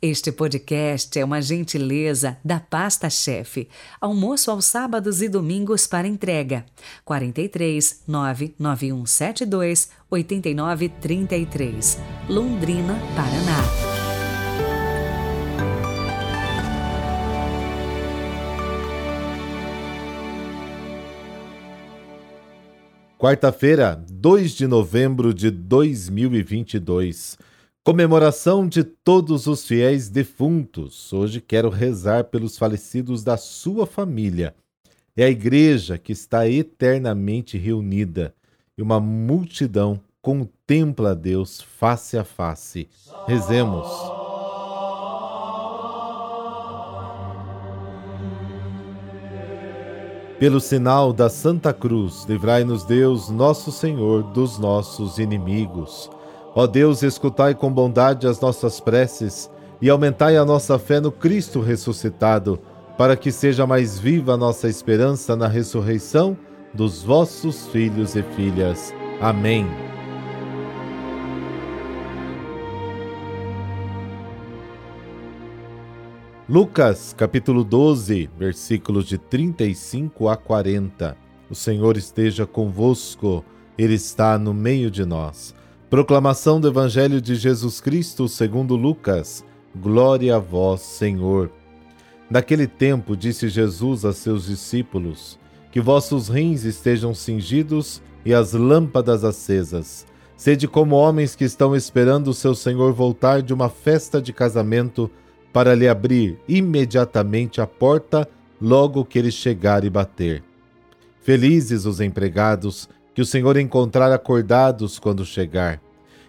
Este podcast é uma gentileza da Pasta Chefe. Almoço aos sábados e domingos para entrega. 43 99172 8933, Londrina, Paraná. Quarta-feira, 2 de novembro de 2022. Comemoração de todos os fiéis defuntos. Hoje quero rezar pelos falecidos da sua família. É a igreja que está eternamente reunida e uma multidão contempla Deus face a face. Rezemos. Pelo sinal da Santa Cruz, livrai-nos Deus, nosso Senhor, dos nossos inimigos. Ó Deus, escutai com bondade as nossas preces e aumentai a nossa fé no Cristo ressuscitado, para que seja mais viva a nossa esperança na ressurreição dos vossos filhos e filhas. Amém. Lucas, capítulo 12, versículos de 35 a 40. O Senhor esteja convosco, Ele está no meio de nós. Proclamação do Evangelho de Jesus Cristo segundo Lucas. Glória a vós, Senhor. Naquele tempo disse Jesus a seus discípulos: Que vossos rins estejam cingidos e as lâmpadas acesas. Sede como homens que estão esperando o seu Senhor voltar de uma festa de casamento para lhe abrir imediatamente a porta logo que ele chegar e bater. Felizes os empregados que o Senhor encontrar acordados quando chegar.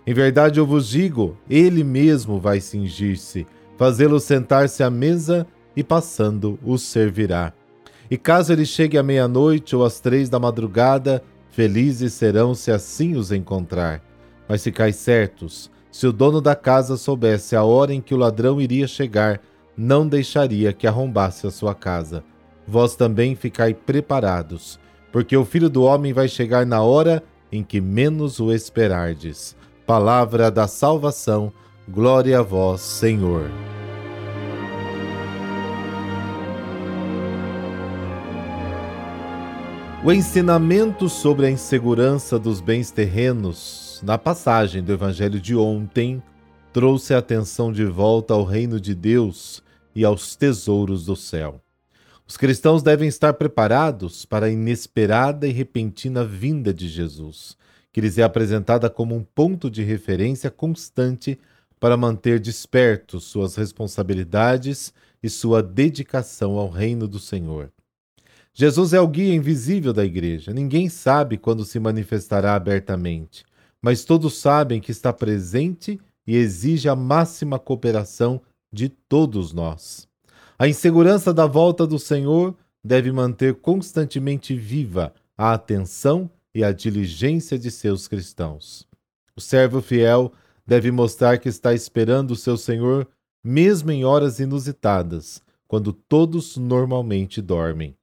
Em verdade eu vos digo, ele mesmo vai cingir-se, fazê-lo sentar-se à mesa e passando os servirá. E caso ele chegue à meia-noite ou às três da madrugada, felizes serão se assim os encontrar. Mas ficai certos, se o dono da casa soubesse a hora em que o ladrão iria chegar, não deixaria que arrombasse a sua casa. Vós também ficai preparados, porque o filho do homem vai chegar na hora em que menos o esperardes. Palavra da salvação, glória a vós, Senhor. O ensinamento sobre a insegurança dos bens terrenos, na passagem do Evangelho de ontem, trouxe a atenção de volta ao reino de Deus e aos tesouros do céu. Os cristãos devem estar preparados para a inesperada e repentina vinda de Jesus que lhes é apresentada como um ponto de referência constante para manter despertos suas responsabilidades e sua dedicação ao reino do Senhor. Jesus é o guia invisível da igreja. Ninguém sabe quando se manifestará abertamente, mas todos sabem que está presente e exige a máxima cooperação de todos nós. A insegurança da volta do Senhor deve manter constantemente viva a atenção e a diligência de seus cristãos. O servo fiel deve mostrar que está esperando o seu Senhor mesmo em horas inusitadas, quando todos normalmente dormem.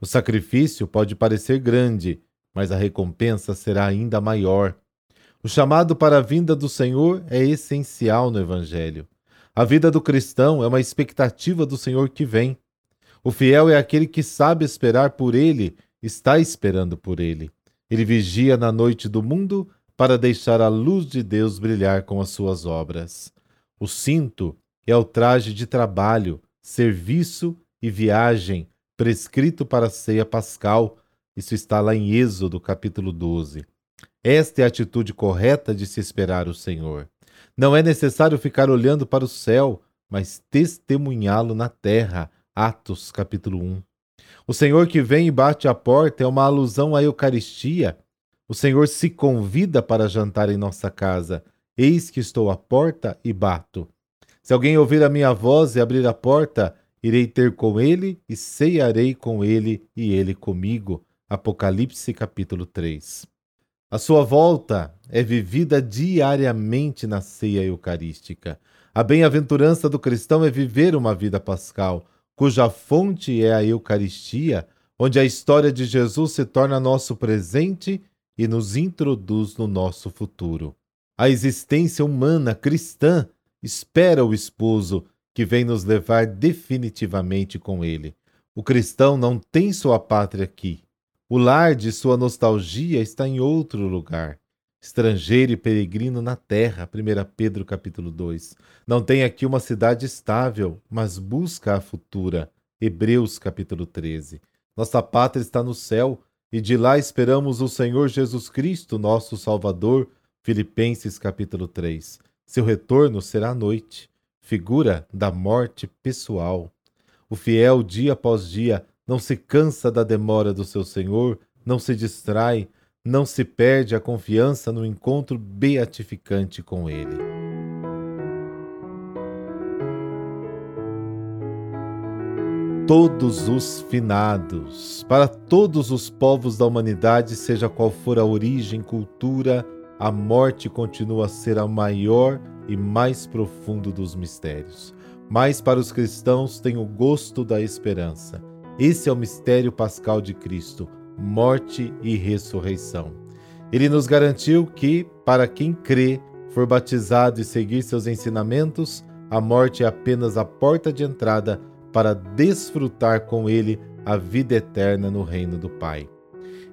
O sacrifício pode parecer grande, mas a recompensa será ainda maior. O chamado para a vinda do Senhor é essencial no Evangelho. A vida do cristão é uma expectativa do Senhor que vem. O fiel é aquele que sabe esperar por ele, está esperando por ele. Ele vigia na noite do mundo para deixar a luz de Deus brilhar com as suas obras. O cinto é o traje de trabalho, serviço e viagem prescrito para a ceia pascal. Isso está lá em Êxodo, capítulo 12. Esta é a atitude correta de se esperar o Senhor. Não é necessário ficar olhando para o céu, mas testemunhá-lo na terra. Atos, capítulo 1. O Senhor que vem e bate à porta é uma alusão à Eucaristia. O Senhor se convida para jantar em nossa casa. Eis que estou à porta e bato. Se alguém ouvir a minha voz e abrir a porta, irei ter com ele e ceiarei com ele e ele comigo. Apocalipse capítulo 3. A sua volta é vivida diariamente na ceia eucarística. A bem-aventurança do cristão é viver uma vida pascal cuja fonte é a Eucaristia, onde a história de Jesus se torna nosso presente e nos introduz no nosso futuro. A existência humana cristã espera o esposo que vem nos levar definitivamente com ele. O cristão não tem sua pátria aqui. O lar de sua nostalgia está em outro lugar. Estrangeiro e peregrino na terra, 1 Pedro capítulo 2. Não tem aqui uma cidade estável, mas busca a futura. Hebreus capítulo 13. Nossa pátria está no céu, e de lá esperamos o Senhor Jesus Cristo, nosso Salvador. Filipenses capítulo 3. Seu retorno será à noite, figura da morte pessoal. O fiel, dia após dia, não se cansa da demora do seu Senhor, não se distrai, não se perde a confiança no encontro beatificante com Ele. Todos os finados, para todos os povos da humanidade, seja qual for a origem, cultura, a morte continua a ser a maior e mais profundo dos mistérios. Mas para os cristãos tem o gosto da esperança. Esse é o mistério pascal de Cristo, morte e ressurreição. Ele nos garantiu que, para quem crê, for batizado e seguir seus ensinamentos, a morte é apenas a porta de entrada para desfrutar com ele a vida eterna no reino do Pai.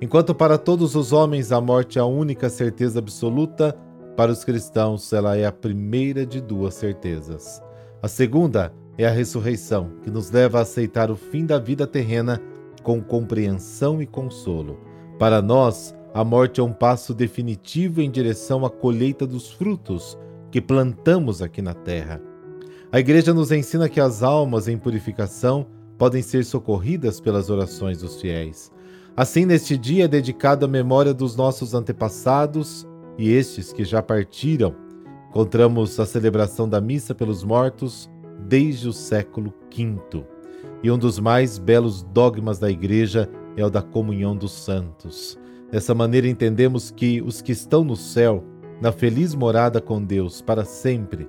Enquanto para todos os homens a morte é a única certeza absoluta, para os cristãos ela é a primeira de duas certezas. A segunda é a ressurreição, que nos leva a aceitar o fim da vida terrena com compreensão e consolo. Para nós, a morte é um passo definitivo em direção à colheita dos frutos que plantamos aqui na terra. A Igreja nos ensina que as almas em purificação podem ser socorridas pelas orações dos fiéis. Assim, neste dia é dedicado à memória dos nossos antepassados e estes que já partiram. Encontramos a celebração da missa pelos mortos desde o século V. E um dos mais belos dogmas da Igreja é o da comunhão dos santos. Dessa maneira entendemos que os que estão no céu, na feliz morada com Deus para sempre,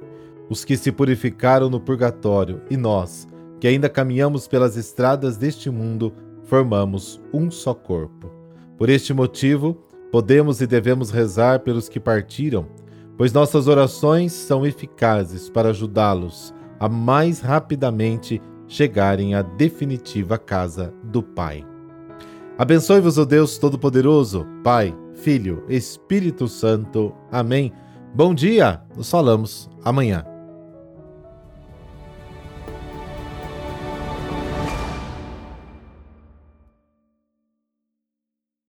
os que se purificaram no purgatório e nós, que ainda caminhamos pelas estradas deste mundo, formamos um só corpo. Por este motivo, podemos e devemos rezar pelos que partiram, pois nossas orações são eficazes para ajudá-los a mais rapidamente chegarem à definitiva casa do Pai. Abençoe-vos o Deus Todo-Poderoso, Pai, Filho, Espírito Santo. Amém. Bom dia, nos falamos amanhã.